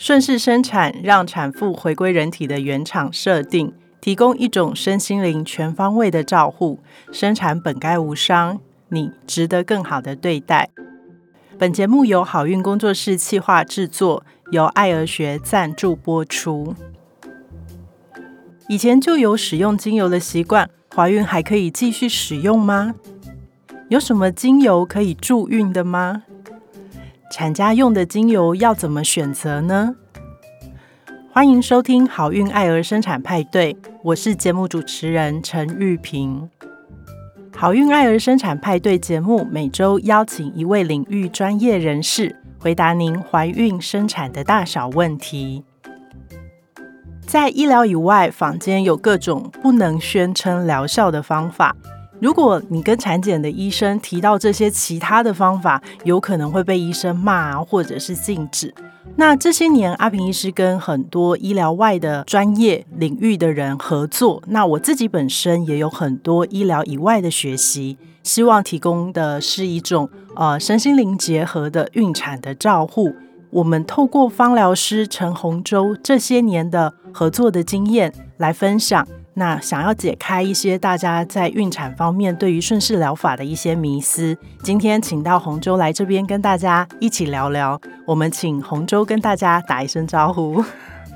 顺势生产，让产妇回归人体的原厂设定，提供一种身心灵全方位的照护。生产本该无伤，你值得更好的对待。本节目由好运工作室企划制作，由爱儿学赞助播出。以前就有使用精油的习惯，怀孕还可以继续使用吗？有什么精油可以助孕的吗？产家用的精油要怎么选择呢？欢迎收听好运爱儿生产派对，我是节目主持人陈玉萍。好运爱儿生产派对节目每周邀请一位领域专业人士，回答您怀孕生产的大小问题。在医疗以外，坊间有各种不能宣称疗效的方法。如果你跟产检的医生提到这些其他的方法，有可能会被医生骂或者是禁止。那这些年，阿平医师跟很多医疗外的专业领域的人合作。那我自己本身也有很多医疗以外的学习，希望提供的是一种呃身心灵结合的孕产的照护。我们透过芳疗师陈洪洲这些年的合作的经验来分享。那想要解开一些大家在孕产方面对于顺势疗法的一些迷思，今天请到洪州来这边跟大家一起聊聊。我们请洪州跟大家打一声招呼。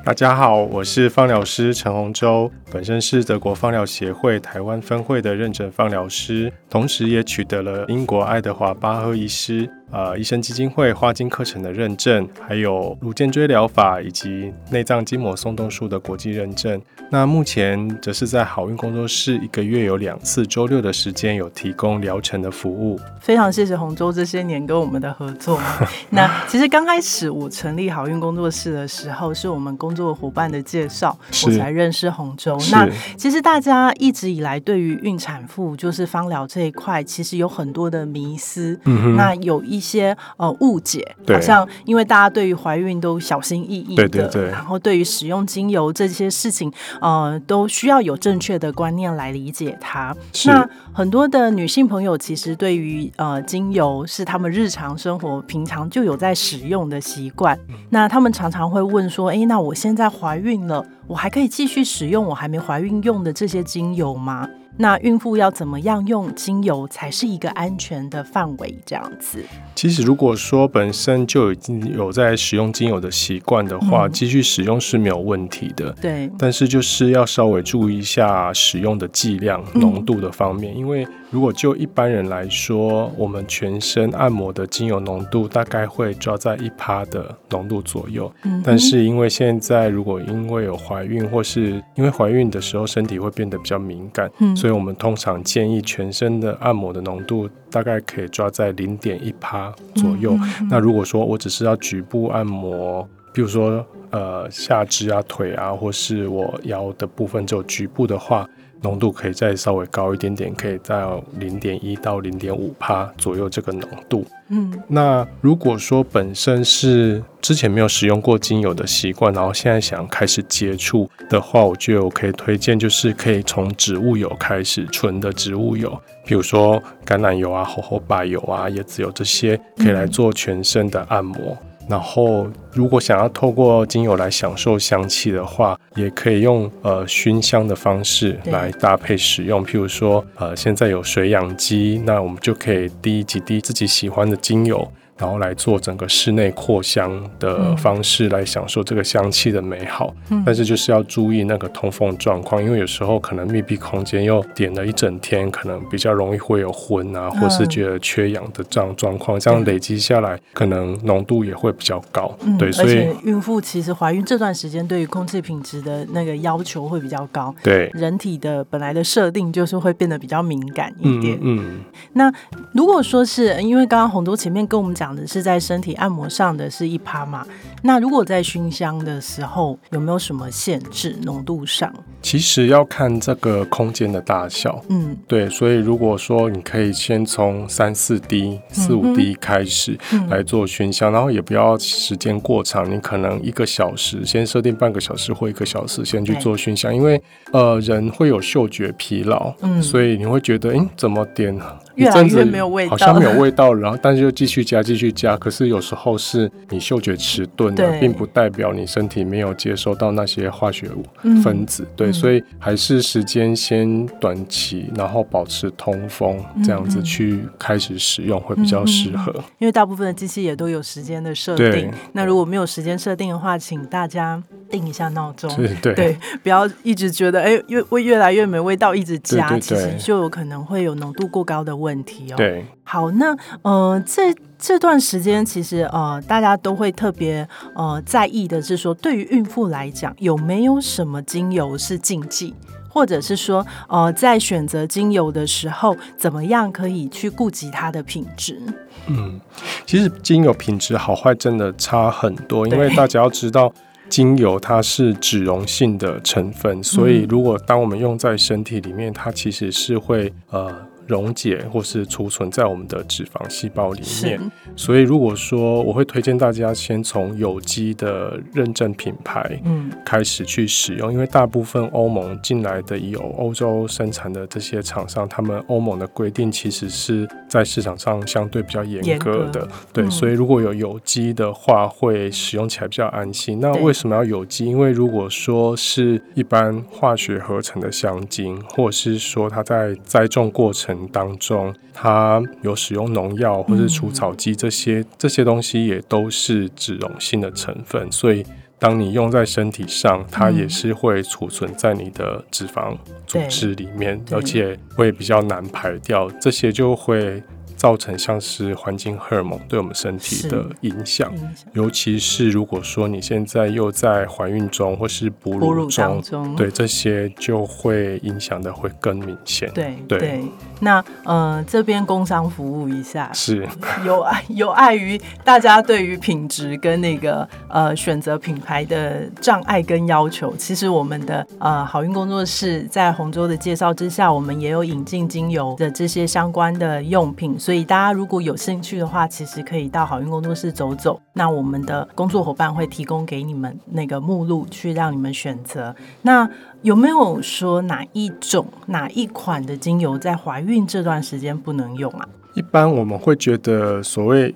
大家好，我是放疗师陈洪洲，本身是德国放疗协会台湾分会的认证放疗师，同时也取得了英国爱德华巴赫医师。呃，医生基金会花精课程的认证，还有乳尖锥疗法以及内脏筋膜松动术的国际认证。那目前则是在好运工作室，一个月有两次周六的时间有提供疗程的服务。非常谢谢洪州这些年跟我们的合作。那其实刚开始我成立好运工作室的时候，是我们工作伙伴的介绍，我才认识洪州。那其实大家一直以来对于孕产妇就是芳疗这一块，其实有很多的迷思。嗯那有一些呃误解，好像因为大家对于怀孕都小心翼翼的，对对对，然后对于使用精油这些事情，呃，都需要有正确的观念来理解它。那很多的女性朋友其实对于呃精油是他们日常生活平常就有在使用的习惯，那他们常常会问说，哎，那我现在怀孕了，我还可以继续使用我还没怀孕用的这些精油吗？那孕妇要怎么样用精油才是一个安全的范围？这样子，其实如果说本身就已经有在使用精油的习惯的话，继续使用是没有问题的。对，但是就是要稍微注意一下使用的剂量、浓度的方面，因为。如果就一般人来说，我们全身按摩的精油浓度大概会抓在一趴的浓度左右。嗯，但是因为现在如果因为有怀孕，或是因为怀孕的时候身体会变得比较敏感，嗯，所以我们通常建议全身的按摩的浓度大概可以抓在零点一趴左右。那如果说我只是要局部按摩，比如说呃下肢啊、腿啊，或是我腰的部分只有局部的话。浓度可以再稍微高一点点，可以到零点一到零点五帕左右这个浓度。嗯，那如果说本身是之前没有使用过精油的习惯，然后现在想开始接触的话，我觉得我可以推荐就是可以从植物油开始，纯的植物油，比如说橄榄油啊、猴猴柏油啊、椰子油这些，可以来做全身的按摩。然后，如果想要透过精油来享受香气的话，也可以用呃熏香的方式来搭配使用。譬如说，呃，现在有水养机，那我们就可以滴几滴自己喜欢的精油。然后来做整个室内扩香的方式来享受这个香气的美好，但是就是要注意那个通风状况，因为有时候可能密闭空间又点了一整天，可能比较容易会有昏啊，或是觉得缺氧的这样状况，这样累积下来，可能浓度也会比较高。对，所以孕妇其实怀孕这段时间对于空气品质的那个要求会比较高。对，人体的本来的设定就是会变得比较敏感一点。嗯，那如果说是因为刚刚洪都前面跟我们讲。讲的是在身体按摩上的是一趴嘛？那如果在熏香的时候有没有什么限制浓度上？其实要看这个空间的大小，嗯对，所以如果说你可以先从三四滴、四五滴开始嗯来做熏香，然后也不要时间过长，你可能一个小时，先设定半个小时或一个小时先去做熏香，因为呃人会有嗅觉疲劳，嗯所以你会觉得，诶，怎么点越来越没有味道好像没有 味道了，然后但是又继续加继续加，可是有时候是你嗅觉迟钝了对，并不代表你身体没有接收到那些化学物嗯分子，对，嗯。所以还是时间先短期，然后保持通风，这样子嗯。去开始使用会比较适合。因为大部分的机器也都有时间的设定。那如果没有时间设定的话，请大家定一下闹钟。对对。对，不要一直觉得哎越会越来越没味道，一直加，对对其实就有可能会有浓度过高的问题哦。，对，好，那呃这这段时间其实呃大家都会特别呃在意的是说，对于孕妇来讲，有没有什么精油是禁忌？或者是说，呃，在选择精油的时候，怎么样可以去顾及它的品质？嗯，其实精油品质好坏真的差很多，因为大家要知道。精油它是脂溶性的成分，所以嗯如果当我们用在身体里面，它其实是会呃溶解或是储存在我们的脂肪细胞里面。所以如果说我会推荐大家先从有机的认证品牌嗯开始去使用，因为大部分欧盟进来的有，欧洲生产的这些厂商，他们欧盟的规定其实是在市场上相对比较严格的，格对，嗯所以如果有有机的话，会使用起来比较安心。那为什么要有机？因为如果说是一般化学合成的香精，或者是说它在栽种过程当中，它有使用农药或是除草剂这些、这些东西，也都是脂溶性的成分，所以。当你用在身体上，它嗯也是会储存在你的脂肪组织里面，对而且会比较难排掉，这些就会造成像是环境荷尔蒙对我们身体的影响。尤其是如果说你现在又在怀孕中或是哺哺乳乳当中，中，对这些就会影响的会更明显。对对那呃这边工商服务一下，是，有碍有碍于大家对于品质跟那个呃选择品牌的障碍跟要求。其实我们的呃好运工作室在洪州的介绍之下，我们也有引进精油的这些相关的用品，所以所以大家如果有兴趣的话，其实可以到好运工作室走走。那我们的工作伙伴会提供给你们那个目录，去让你们选择。那有没有说哪一种哪一款的精油在怀孕这段时间不能用啊？一般我们会觉得所谓。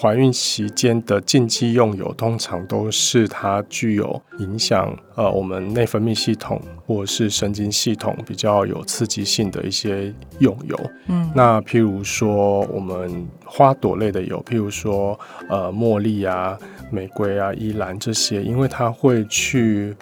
怀孕期间的禁忌用油，通常都是它具有影响呃我们内分泌系统或是神经系统比较有刺激性的一些用油。嗯，那譬如说我们花朵类的油，譬如说呃茉莉啊、玫瑰啊、依兰这些，因为它会去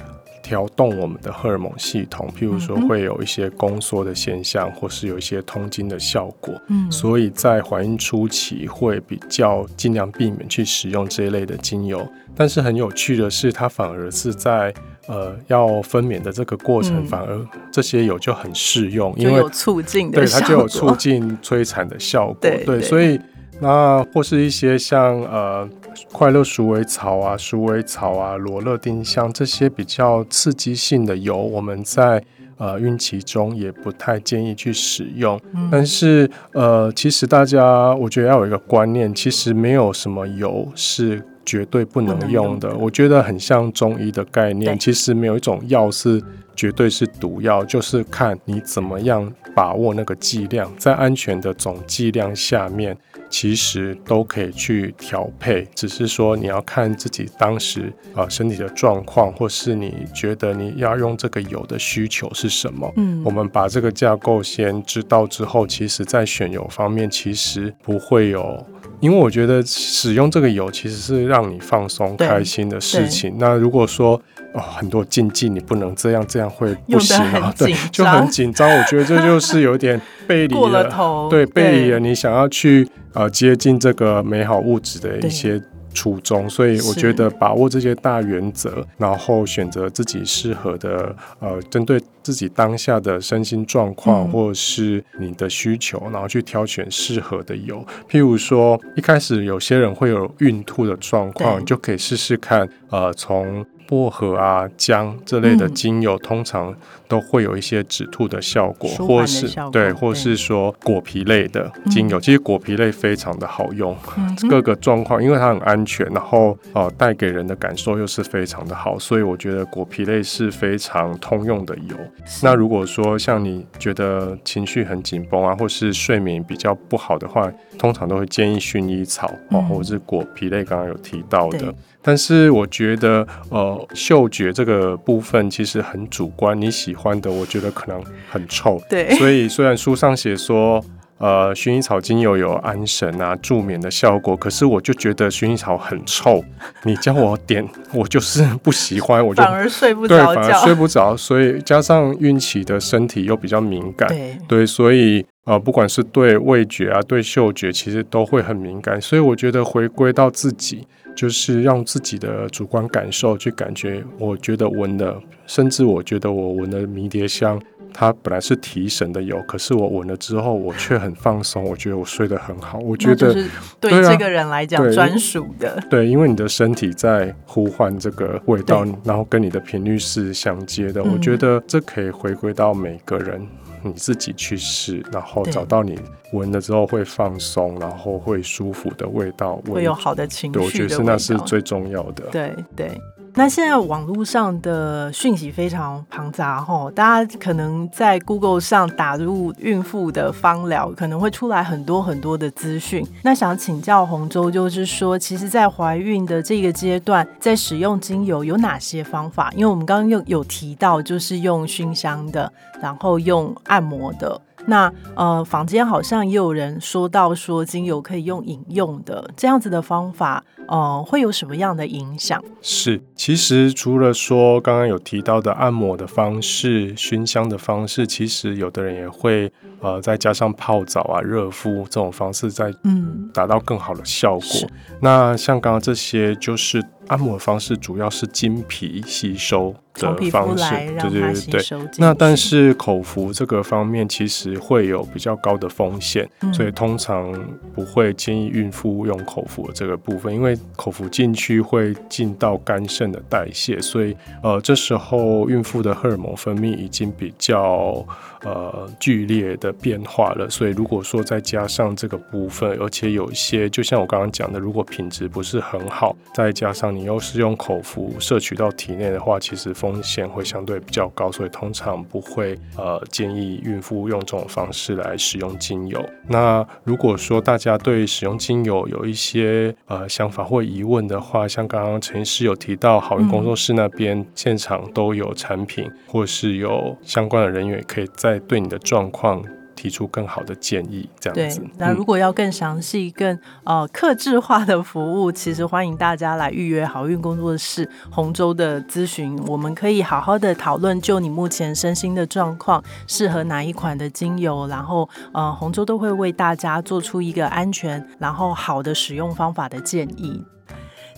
调动我们的荷尔蒙系统，譬如说会有一些宫缩的现象，或是有一些通经的效果。嗯所以在怀孕初期会比较尽量避免去使用这一类的精油。但是很有趣的是，它反而是在呃要分娩的这个过程，嗯反而这些油就很适用，因为有促进的对，它就有促进催产的效果。对对所以那或是一些像呃快乐鼠尾草啊、鼠尾草啊、罗勒丁香这些比较刺激性的油，我们在呃孕期中也不太建议去使用。嗯但是呃，其实大家我觉得要有一个观念，其实没有什么油是。绝对不不能用的我觉得很像中医的概念。其实没有一种药是绝对是毒药，就是看你怎么样把握那个剂量，在安全的总剂量下面，其实都可以去调配。只是说你要看自己当时啊、呃身体的状况，或是你觉得你要用这个油的需求是什么。嗯我们把这个架构先知道之后，其实在选油方面其实不会有。因为我觉得使用这个油其实是让你放松、开心的事情。那如果说哦很多禁忌，你不能这样，这样会不行啊，对，就很紧张。我觉得这就是有点 背离过了头，对，背离了你想要去呃接近这个美好物质的一些初衷，所以我觉得把握这些大原则，然后选择自己适合的呃，针对自己当下的身心状况、嗯。或者是你的需求，然后去挑选适合的油。譬如说，一开始有些人会有孕吐的状况，你就可以试试看，呃，从薄荷啊、姜这类的精油，通常都会有一些止吐的效果，或是对，或是说果皮类的精油。其实果皮类非常的好用，嗯各个状况，因为它很安全，然后呃带给人的感受又是非常的好，所以我觉得果皮类是非常通用的油。那如果说像你觉得情绪很紧绷啊，或是睡眠比较不好的话，通常都会建议薰衣草哦，嗯或者是果皮类，刚刚有提到的对。但是我觉得，呃，嗅觉这个部分其实很主观，你喜欢的，我觉得可能很臭。对所以虽然书上写说，呃，薰衣草精油有安神啊、助眠的效果，可是我就觉得薰衣草很臭，你叫我点，我就是不喜欢，我就 反而睡不着对，反而睡。不着，所以加上孕期的身体又比较敏感，对，对，所以呃，不管是对味觉啊、对嗅觉，其实都会很敏感。所以我觉得回归到自己，就是让自己的主观感受去感觉。我觉得闻的，甚至我觉得我闻的迷迭香，它本来是提神的油，可是我闻了之后，我却很放松。我觉得我睡得很好。我觉得对这个人来讲对专属的。对，因为你的身体在呼唤这个味道，然后跟你的频率是相接的。嗯我觉得这可以回归到每个人你自己去试，然后找到你闻了之后会放松，然后会舒服的味道。会有好的情绪对，我觉得是那是最重要的。对对。那现在网络上的讯息非常庞杂哈，大家可能在 Google 上打入孕妇的芳疗，可能会出来很多很多的资讯。那想请教洪州，就是说，其实，在怀孕的这个阶段，在使用精油有哪些方法？因为我们刚刚有有提到，就是用熏香的，然后用按摩的。那呃，坊间好像也有人说到说精油可以用饮用的这样子的方法，呃，会有什么样的影响？是，其实除了说刚刚有提到的按摩的方式、熏香的方式，其实有的人也会呃再加上泡澡啊、热敷这种方式，再嗯，达到更好的效是果。那像刚刚这些，就是按摩的方式，主要是经皮吸收的方式对，对对对。那但是口服这个方面，其实会有比较高的风险，嗯所以通常不会建议孕妇用口服的这个部分，因为口服进去会进到肝肾的代谢，所以呃这时候孕妇的荷尔蒙分泌已经比较呃剧烈的变化了，所以如果说再加上这个部分，而且有一些就像我刚刚讲的，如果品质不是很好，再加上你又是用口服摄取到体内的话，其实风险会相对比较高，所以通常不会呃建议孕妇用这种方式来使用精油。那如果说大家对使用精油有一些呃想法或疑问的话，像刚刚陈医师有提到，好运工作室那边现场都有产品，或是有相关的人员可以再对你的状况提出更好的建议，这样子。，那如果要更详细、更呃克制化的服务，其实欢迎大家来预约好运工作室洪州的咨询，我们可以好好的讨论，就你目前身心的状况，适合哪一款的精油，然后呃洪州都会为大家做出一个安全然后好的使用方法的建议。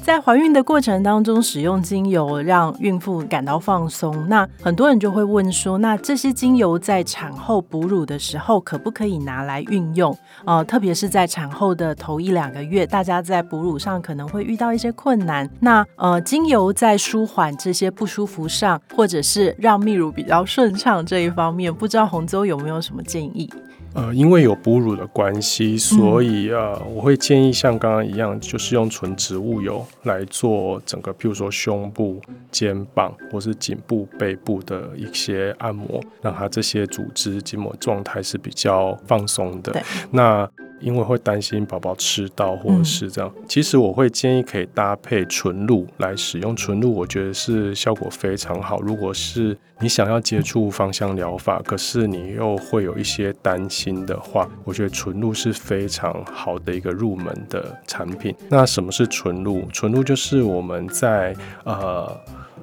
在怀孕的过程当中，使用精油让孕妇感到放松。那很多人就会问说，那这些精油在产后哺乳的时候可不可以拿来运用？呃，特别是在产后的头一两个月，大家在哺乳上可能会遇到一些困难。那呃，精油在舒缓这些不舒服上，或者是让泌乳比较顺畅这一方面，不知道洪州有没有什么建议？呃，因为有哺乳的关系，所以呃，我会建议像刚刚一样，就是用纯植物油来做整个，譬如说胸部、肩膀或是颈部、背部的一些按摩，让它这些组织筋膜状态是比较放松的。那因为会担心宝宝吃到或者是这样，其实我会建议可以搭配纯露来使用。纯露我觉得是效果非常好。如果是你想要接触芳香疗法，可是你又会有一些担心的话，我觉得纯露是非常好的一个入门的产品。那什么是纯露？纯露就是我们在呃。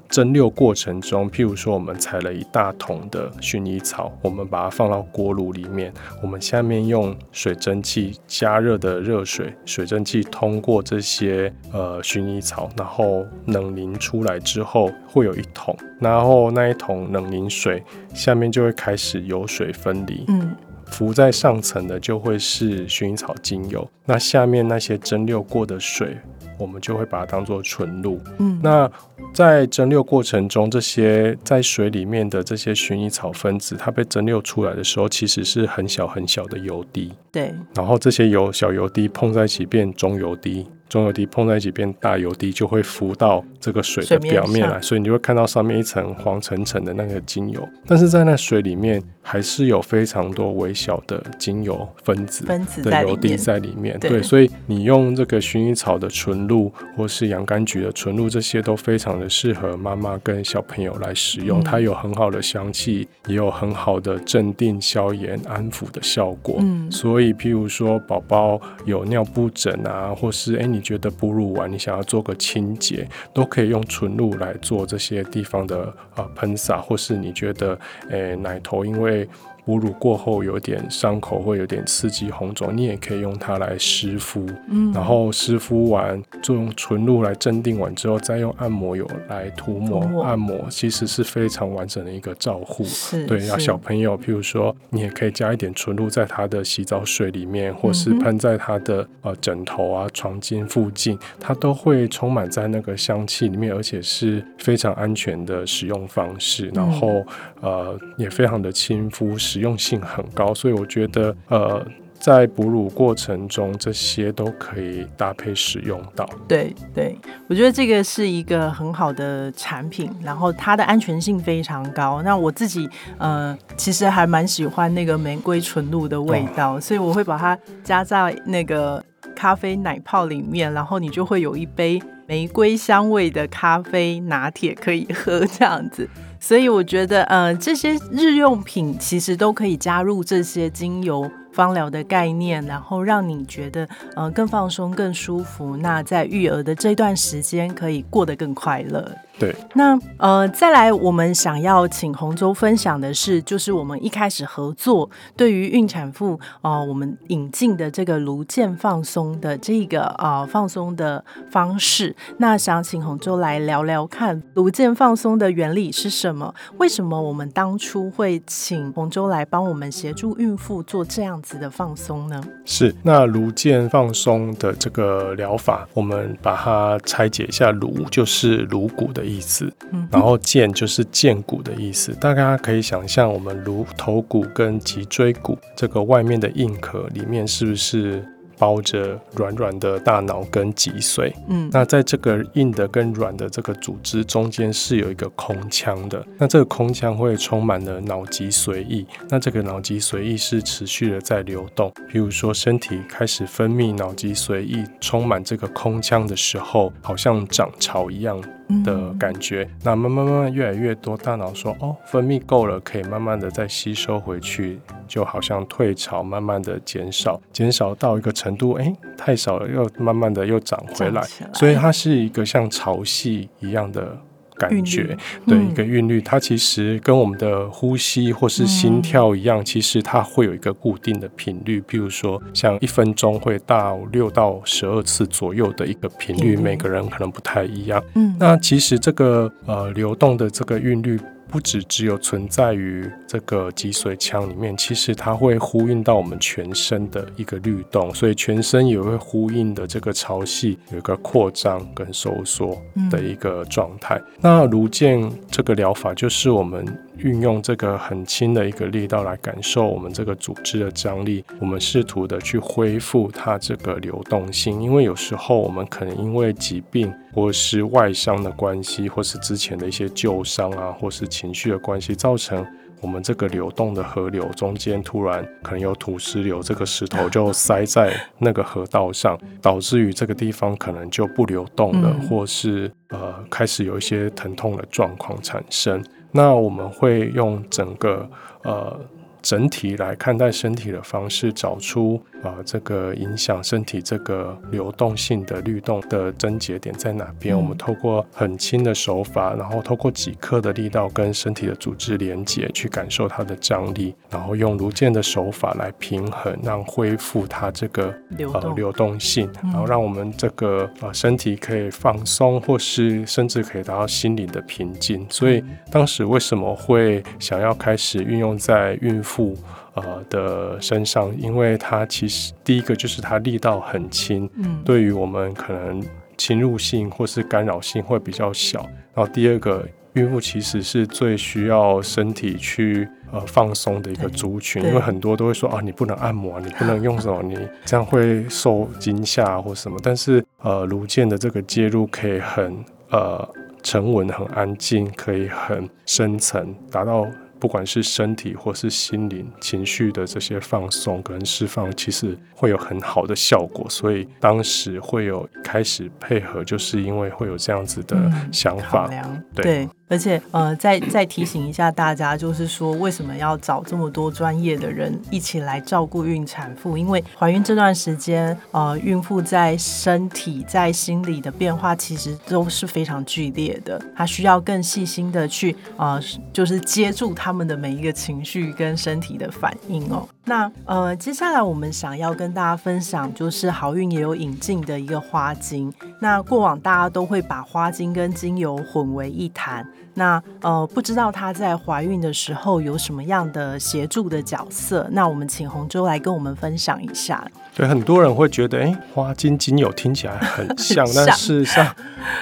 蒸馏过程中，譬如说我们采了一大桶的薰衣草，我们把它放到锅炉里面，我们下面用水蒸气加热的热水，水蒸气通过这些呃薰衣草，然后冷凝出来之后，会有一桶，然后那一桶冷凝水下面就会开始油水分离，嗯，浮在上层的就会是薰衣草精油，那下面那些蒸馏过的水，我们就会把它当做纯露。嗯，那在蒸馏过程中，这些在水里面的这些薰衣草分子，它被蒸馏出来的时候，其实是很小很小的油滴。对，然后这些油小油滴碰在一起变中油滴。中油滴碰在一起变大油滴，就会浮到这个水的表面来，所以你就会看到上面一层黄澄澄的那个精油。但是在那水里面，还是有非常多微小的精油分子的油滴在里面。对，所以你用这个薰衣草的纯露，或是洋甘菊的纯露，这些都非常的适合妈妈跟小朋友来使用。它有很好的香气，也有很好的镇定、消炎、安抚的效果。嗯，所以譬如说宝宝有尿布疹啊，或是哎你。你觉得哺乳完，你想要做个清洁，都可以用纯露来做这些地方的啊喷洒，或是你觉得诶奶头因为。哺乳过后有点伤口会有点刺激红肿，你也可以用它来湿敷，嗯，然后湿敷完，就用纯露来镇定完之后，再用按摩油来涂抹按摩，其实是非常完整的一个照护。对，要小朋友，譬如说，你也可以加一点纯露在他的洗澡水里面，或是喷在他的呃枕头啊、床巾附近，它都会充满在那个香气里面，而且是非常安全的使用方式，然后呃也非常的亲肤。实用性很高，所以我觉得，呃，在哺乳过程中，这些都可以搭配使用到。对对，我觉得这个是一个很好的产品，然后它的安全性非常高。那我自己，呃，其实还蛮喜欢那个玫瑰纯露的味道，所以我会把它加在那个咖啡奶泡里面，然后你就会有一杯玫瑰香味的咖啡拿铁可以喝，这样子。所以我觉得，呃，这些日用品其实都可以加入这些精油。芳疗的概念，然后让你觉得呃更放松、更舒服。那在育儿的这段时间，可以过得更快乐。对。那呃，再来，我们想要请洪州分享的是，就是我们一开始合作对于孕产妇哦，我们引进的这个颅腱放松的这个呃放松的方式。那想请洪州来聊聊看，颅腱放松的原理是什么？为什么我们当初会请洪州来帮我们协助孕妇做这样子？的放松呢？是那颅腱放松的这个疗法，我们把它拆解一下，颅就是颅骨的意思，嗯，然后腱就是腱骨的意思。大家可以想象，我们颅头骨跟脊椎骨这个外面的硬壳里面，是不是？包着软软的大脑跟脊髓，嗯，那在这个硬的跟软的这个组织中间是有一个空腔的，那这个空腔会充满了脑脊髓液，那这个脑脊髓液是持续的在流动，比如说身体开始分泌脑脊髓液，充满这个空腔的时候，好像涨潮一样。的感觉，那慢慢慢慢越来越多，大脑说哦，分泌够了，可以慢慢的再吸收回去，就好像退潮，慢慢的减少，减少到一个程度，哎，太少了，又慢慢的又长回来，所以它是一个像潮汐一样的。感觉对一个韵律，它其实跟我们的呼吸或是心跳一样，其实它会有一个固定的频率。比如说，像一分钟会到六到十二次左右的一个频率，每个人可能不太一样。嗯，那其实这个呃流动的这个韵律。不只只有存在于这个脊髓腔里面，其实它会呼应到我们全身的一个律动，所以全身也会呼应的这个潮汐有一个扩张跟收缩的一个状态。那颅健这个疗法就是我们。运用这个很轻的一个力道来感受我们这个组织的张力，我们试图的去恢复它这个流动性。因为有时候我们可能因为疾病或是外伤的关系，或是之前的一些旧伤啊，或是情绪的关系，造成我们这个流动的河流中间突然可能有土石流，这个石头就塞在那个河道上，导致于这个地方可能就不流动了，或是呃开始有一些疼痛的状况产生。那我们会用整个呃整体来看待身体的方式，找出。啊，这个影响身体这个流动性的律动的症结点在哪边？我们透过很轻的手法，然后透过几克的力道跟身体的组织连接，去感受它的张力，然后用颅腱的手法来平衡，让恢复它这个呃流动性，然后让我们这个呃身体可以放松，或是甚至可以达到心灵的平静。所以当时为什么会想要开始运用在孕妇？呃的身上，因为它其实第一个就是它力道很轻，嗯，对于我们可能侵入性或是干扰性会比较小。然后第二个，孕妇其实是最需要身体去呃放松的一个族群，因为很多都会说啊，你不能按摩，你不能用什么，你这样会受惊吓或什么。但是呃，卢健的这个介入可以很呃沉稳、很安静，可以很深层，达到。不管是身体或是心灵情绪的这些放松跟释放，其实会有很好的效果。所以当时会有开始配合，就是因为会有这样子的想法。对。而且，呃，再再提醒一下大家，就是说，为什么要找这么多专业的人一起来照顾孕产妇？因为怀孕这段时间，呃，孕妇在身体、在心理的变化其实都是非常剧烈的，她需要更细心的去，呃，就是接住他们的每一个情绪跟身体的反应哦。那呃，接下来我们想要跟大家分享，就是好运也有引进的一个花精。那过往大家都会把花精跟精油混为一谈。那呃，不知道她在怀孕的时候有什么样的协助的角色？那我们请洪舟来跟我们分享一下。对，很多人会觉得，哎，花精精油听起来很像，但事实上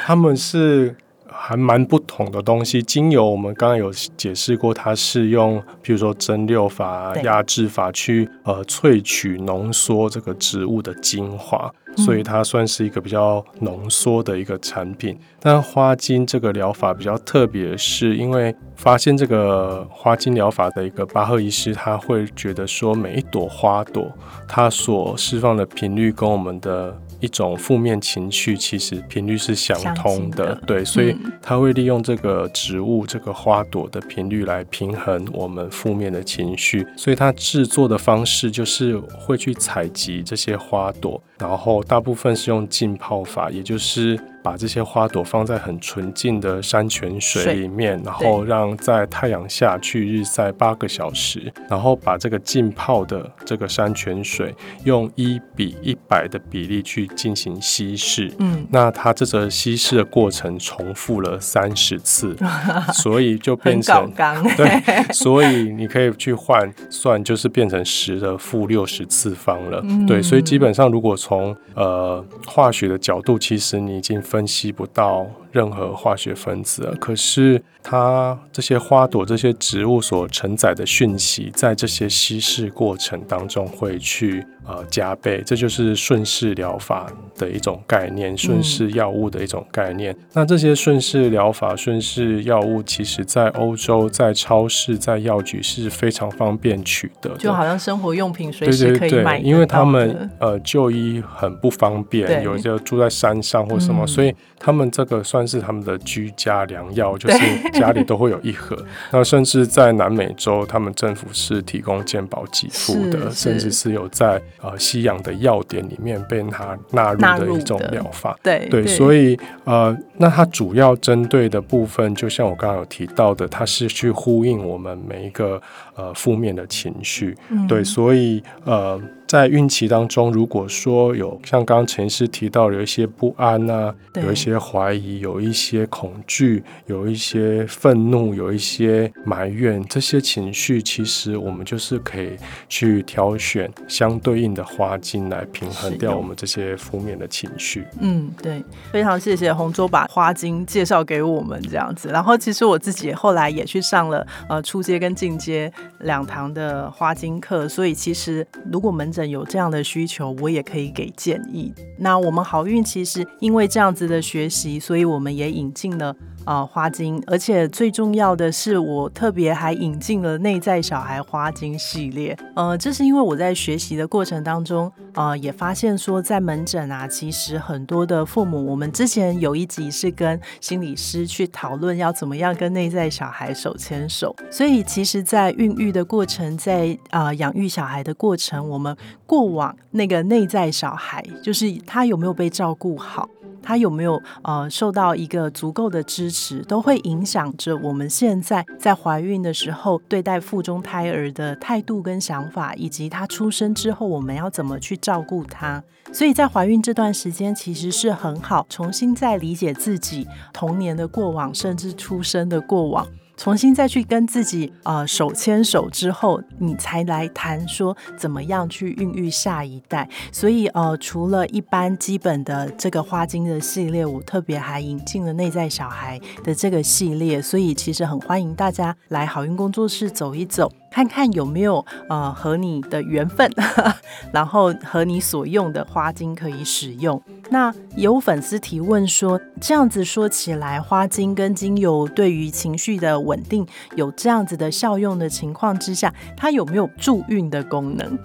他们是。还蛮不同的东西，精油我们刚刚有解释过，它是用比如说蒸馏法、压制法去呃萃取浓缩这个植物的精华，所以它算是一个比较浓缩的一个产品。但花精这个疗法比较特别，是因为发现这个花精疗法的一个巴赫医师，他会觉得说每一朵花朵它所释放的频率跟我们的。一种负面情绪其实频率是相通的，对，所以他会利用这个植物、这个花朵的频率来平衡我们负面的情绪。所以他制作的方式就是会去采集这些花朵，然后大部分是用浸泡法，也就是。把这些花朵放在很纯净的山泉水里面，然后让在太阳下去日晒八个小时，然后把这个浸泡的这个山泉水用一比一百的比例去进行稀释。嗯，那它这个稀释的过程重复了三十次，所以就变成 对，所以你可以去换算，就是变成十的负六十次方了。对，所以基本上如果从呃化学的角度，其实你已经。分析不到。任何化学分子，可是它这些花朵、这些植物所承载的讯息，在这些稀释过程当中会去呃加倍，这就是顺势疗法的一种概念，顺势药物的一种概念。那这些顺势疗法、顺势药物，其实在欧洲、在超市、在药局是非常方便取得，就好像生活用品随时可以买。因为他们呃就医很不方便，有些住在山上或什么，所以他们这个算。是他们的居家良药，就是家里都会有一盒。那甚至在南美洲，他们政府是提供健保给付的，甚至是有在呃西洋的药典里面被它纳入的一种疗法。对对，所以呃，那它主要针对的部分，就像我刚刚有提到的，它是去呼应我们每一个呃负面的情绪。对，所以呃。在孕期当中，如果说有像刚刚陈医师提到有一些不安啊，有一些怀疑，有一些恐惧，有一些愤怒，有一些埋怨，这些情绪，其实我们就是可以去挑选相对应的花精来平衡掉我们这些负面的情绪。嗯，对，非常谢谢洪州把花精介绍给我们这样子。然后其实我自己后来也去上了呃初阶跟进阶两堂的花精课，所以其实如果门诊有这样的需求，我也可以给建议。那我们好运其实因为这样子的学习，所以我们也引进了。啊，花精，而且最重要的是，我特别还引进了内在小孩花精系列。呃，这是因为我在学习的过程当中，呃，也发现说，在门诊啊，其实很多的父母，我们之前有一集是跟心理师去讨论要怎么样跟内在小孩手牵手。所以，其实，在孕育的过程，在啊养育小孩的过程，我们过往那个内在小孩，就是他有没有被照顾好。他有没有呃受到一个足够的支持，都会影响着我们现在在怀孕的时候对待腹中胎儿的态度跟想法，以及他出生之后我们要怎么去照顾他。所以在怀孕这段时间，其实是很好重新再理解自己童年的过往，甚至出生的过往。重新再去跟自己呃手牵手之后，你才来谈说怎么样去孕育下一代。所以呃，除了一般基本的这个花精的系列，我特别还引进了内在小孩的这个系列，所以其实很欢迎大家来好运工作室走一走。看看有没有呃和你的缘分，然后和你所用的花精可以使用。那有粉丝提问说，这样子说起来，花精跟精油对于情绪的稳定有这样子的效用的情况之下，它有没有助孕的功能？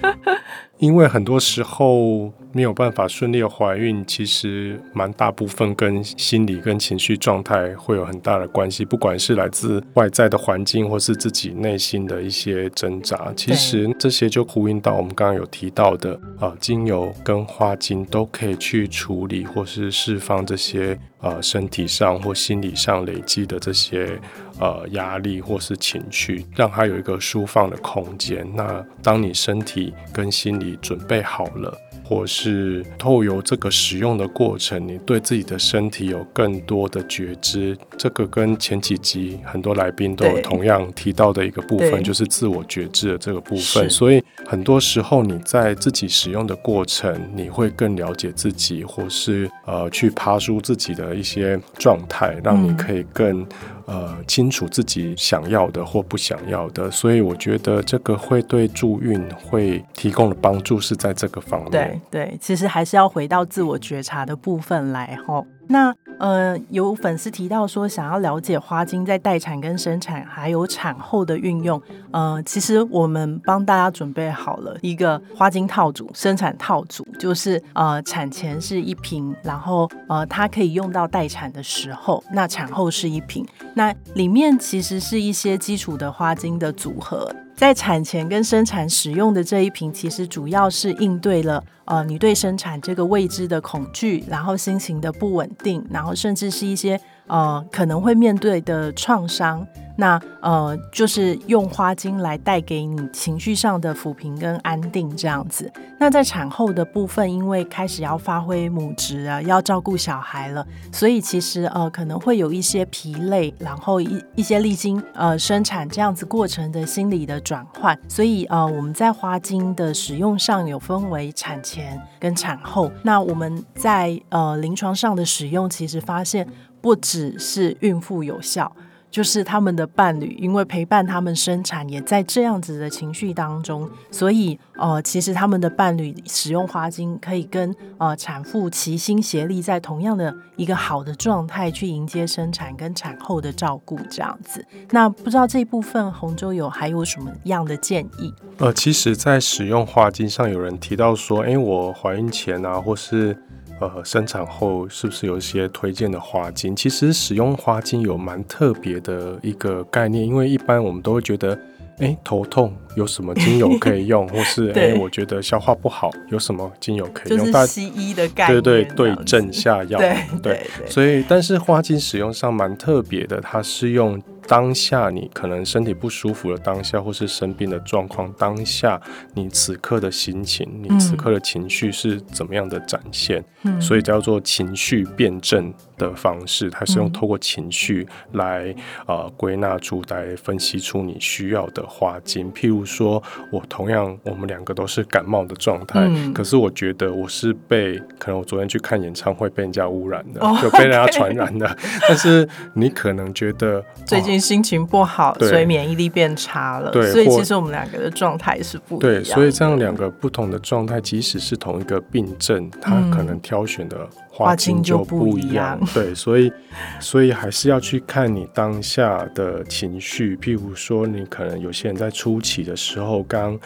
因为很多时候没有办法顺利怀孕，其实蛮大部分跟心理跟情绪状态会有很大的关系，不管是来自外在的环境，或是自己内心的一些挣扎。其实这些就呼应到我们刚刚有提到的啊，精油跟花精都可以去处理或是释放这些呃身体上或心理上累积的这些呃压力或是情绪，让它有一个舒放的空间。那当你身体跟心理准备好了，或是透由这个使用的过程，你对自己的身体有更多的觉知。这个跟前几集很多来宾都有同样提到的一个部分，就是自我觉知的这个部分。所以很多时候你在自己使用的过程，你会更了解自己，或是呃去爬出自己的一些状态，让你可以更。呃，清楚自己想要的或不想要的，所以我觉得这个会对助孕会提供的帮助是在这个方面。对对，其实还是要回到自我觉察的部分来吼。那呃，有粉丝提到说想要了解花精在待产跟生产还有产后的运用。呃，其实我们帮大家准备好了一个花精套组、生产套组，就是呃产前是一瓶，然后呃它可以用到待产的时候，那产后是一瓶。那里面其实是一些基础的花精的组合。在产前跟生产使用的这一瓶，其实主要是应对了呃你对生产这个未知的恐惧，然后心情的不稳定，然后甚至是一些。呃，可能会面对的创伤，那呃，就是用花精来带给你情绪上的抚平跟安定这样子。那在产后的部分，因为开始要发挥母职啊，要照顾小孩了，所以其实呃可能会有一些疲累，然后一一些历经呃生产这样子过程的心理的转换。所以呃我们在花精的使用上有分为产前跟产后。那我们在呃临床上的使用，其实发现。不只是孕妇有效，就是他们的伴侣，因为陪伴他们生产，也在这样子的情绪当中，所以呃，其实他们的伴侣使用花精，可以跟呃产妇齐心协力，在同样的一个好的状态去迎接生产跟产后的照顾，这样子。那不知道这一部分洪州有还有什么样的建议？呃，其实，在使用花精上，有人提到说，哎，我怀孕前啊，或是。呃，生产后是不是有一些推荐的花精？其实使用花精有蛮特别的一个概念，因为一般我们都会觉得，哎，头痛有什么精油可以用，或是哎，我觉得消化不好有什么精油可以用？就是西医的概念，对对对症下药，对对。所以，但是花精使用上蛮特别的，它是用。当下你可能身体不舒服的当下，或是生病的状况当下，你此刻的心情，你此刻的情绪是怎么样的展现？嗯，所以叫做情绪辩证的方式，它是用透过情绪来呃归纳出来分析出你需要的花精。譬如说，我同样我们两个都是感冒的状态，可是我觉得我是被可能我昨天去看演唱会被人家污染的，就被人家传染的。但是你可能觉得最近。心情不好，所以免疫力变差了。对，所以其实我们两个的状态是不一样。对，所以这样两个不同的状态，即使是同一个病症，它可能挑选的花精就不一样。对，所以所以还是要去看你当下的情绪。譬如说，你可能有些人在初期的时候，刚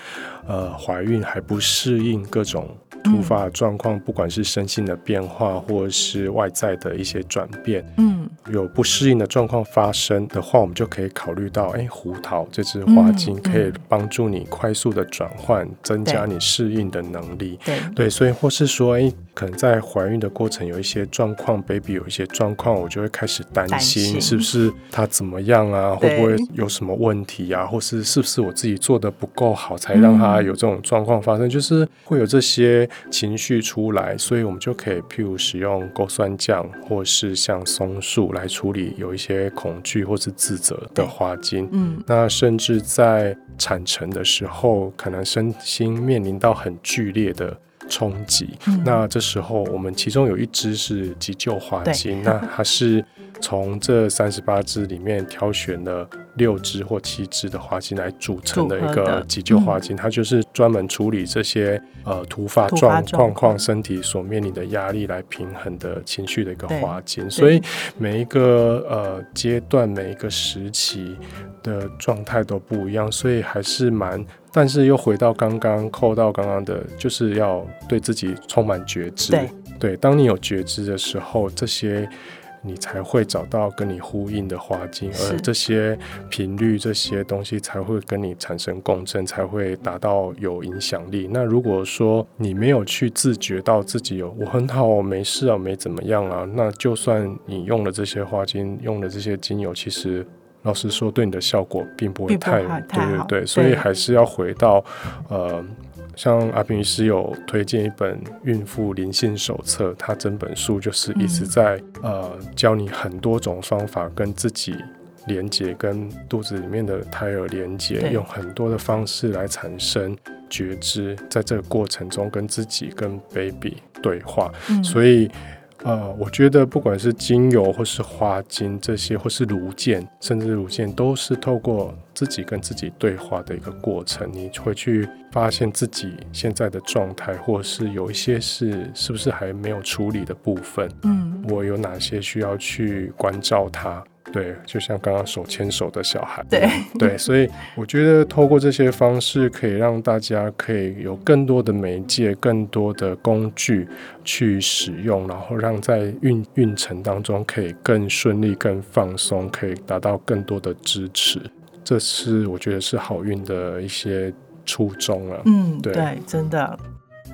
呃怀孕还不适应各种。突发状况，不管是身心的变化，或是外在的一些转变，嗯，有不适应的状况发生的话，我们就可以考虑到，哎，胡桃这支花精可以帮助你快速的转换，增加你适应的能力。对对，所以或是说，哎，可能在怀孕的过程。程有一些状况，baby 有一些状况，我就会开始担担心。心是不是他怎么样啊，会不会有什么问题啊，或是是不是我自己做的不够好，才让他有这种状况发生，就是会有这些情绪出来，所以我们就可以譬如使用勾酸酱，或是像松树来处理有一些恐惧或是自责的花精。嗯，那甚至在产程的时候，可能身心面临到很剧烈的冲击。嗯那这时候，我们其中有一只是急救花精，那它是从这三十八支里面挑选了六支或七支的花精来组成的一个急救花精，它就是专门处理这些呃突发状状况况、身体所面临的压力来平衡的情绪的一个花精。所以每一个呃阶段、每一个时期的状态都不一样，所以还是蛮。但是又回到刚刚扣到刚刚的，就是要对自己充满觉知。对对，当你有觉知的时候，这些你才会找到跟你呼应的花精，而这些频率、这些东西才会跟你产生共振，才会达到有影响力。那如果说你没有去自觉到自己有我很好我，没事啊，没怎么样啊，那就算你用了这些花精，用了这些精油，其实。老实说，对你的效果并不会太，会太对对对，所以还是要回到，呃，像阿平医师有推荐一本孕妇灵性手册，它整本书就是一直嗯在、呃教你很多种方法跟自己连接，跟肚子里面的胎儿连接，用很多的方式来产生觉知，在这个过程中跟自己跟 baby 对话，嗯所以。呃，我觉得不管是精油或是花精这些，或是炉箭，甚至炉箭，都是透过自己跟自己对话的一个过程。你会去发现自己现在的状态，或是有一些是是不是还没有处理的部分，嗯，我有哪些需要去关照他。对，就像刚刚手牵手的小孩，对对，所以我觉得透过这些方式，可以让大家可以有更多的媒介、更多的工具去使用，然后让在运运程当中可以更顺利、更放松，可以达到更多的支持。这是我觉得是好运的一些初衷了。嗯，对对，真的。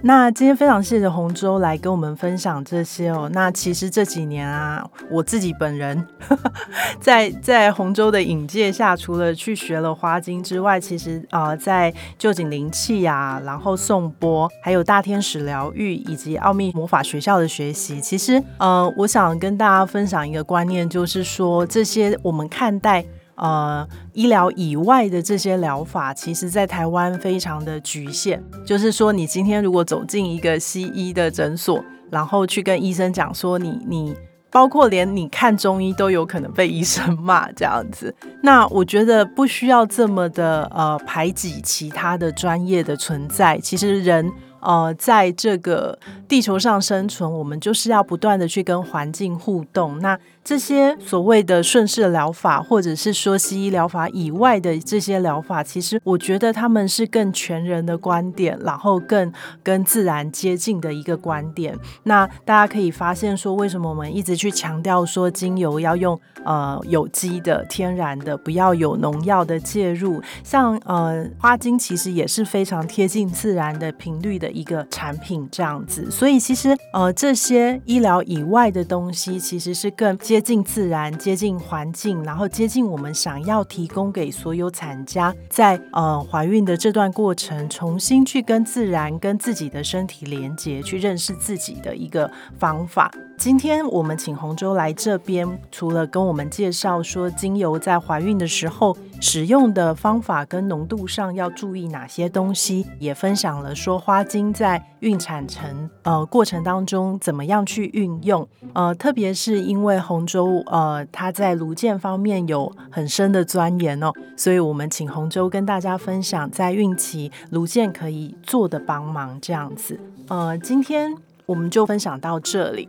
那今天非常谢谢洪州来跟我们分享这些哦。那其实这几年啊，我自己本人 在在洪州的引介下，除了去学了花精之外，其实呃，在旧景灵气啊，然后颂钵，还有大天使疗愈以及奥秘魔法学校的学习，其实呃，我想跟大家分享一个观念，就是说这些我们看待。呃，医疗以外的这些疗法，其实在台湾非常的局限。就是说，你今天如果走进一个西医的诊所，然后去跟医生讲说你你。包括连你看中医都有可能被医生骂这样子，那我觉得不需要这么的呃排挤其他的专业的存在。其实人呃在这个地球上生存，我们就是要不断的去跟环境互动。那这些所谓的顺势疗法，或者是说西医疗法以外的这些疗法，其实我觉得他们是更全人的观点，然后更跟自然接近的一个观点。那大家可以发现说，为什么我们一直去强调说精油要用呃有机的、天然的，不要有农药的介入？像呃花精其实也是非常贴近自然的频率的一个产品，这样子。所以其实呃这些医疗以外的东西，其实是更接接近自然、接近环境，然后接近我们想要提供给所有产家在呃怀孕的这段过程，重新去跟自然、跟自己的身体连接，去认识自己的一个方法。今天我们请洪舟来这边，除了跟我们介绍说精油在怀孕的时候使用的方法跟浓度上要注意哪些东西，也分享了说花精在孕产程呃过程当中怎么样去运用。呃，特别是因为洪舟呃他在炉箭方面有很深的钻研哦，所以我们请洪舟跟大家分享在孕期炉箭可以做的帮忙这样子。呃，今天我们就分享到这里。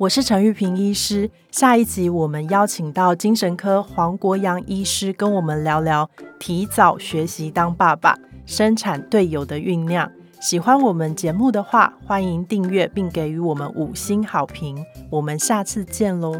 我是陈玉平医师，下一集我们邀请到精神科黄国阳医师跟我们聊聊提早学习当爸爸、生产队友的酝酿。喜欢我们节目的话，欢迎订阅并给予我们五星好评。我们下次见喽！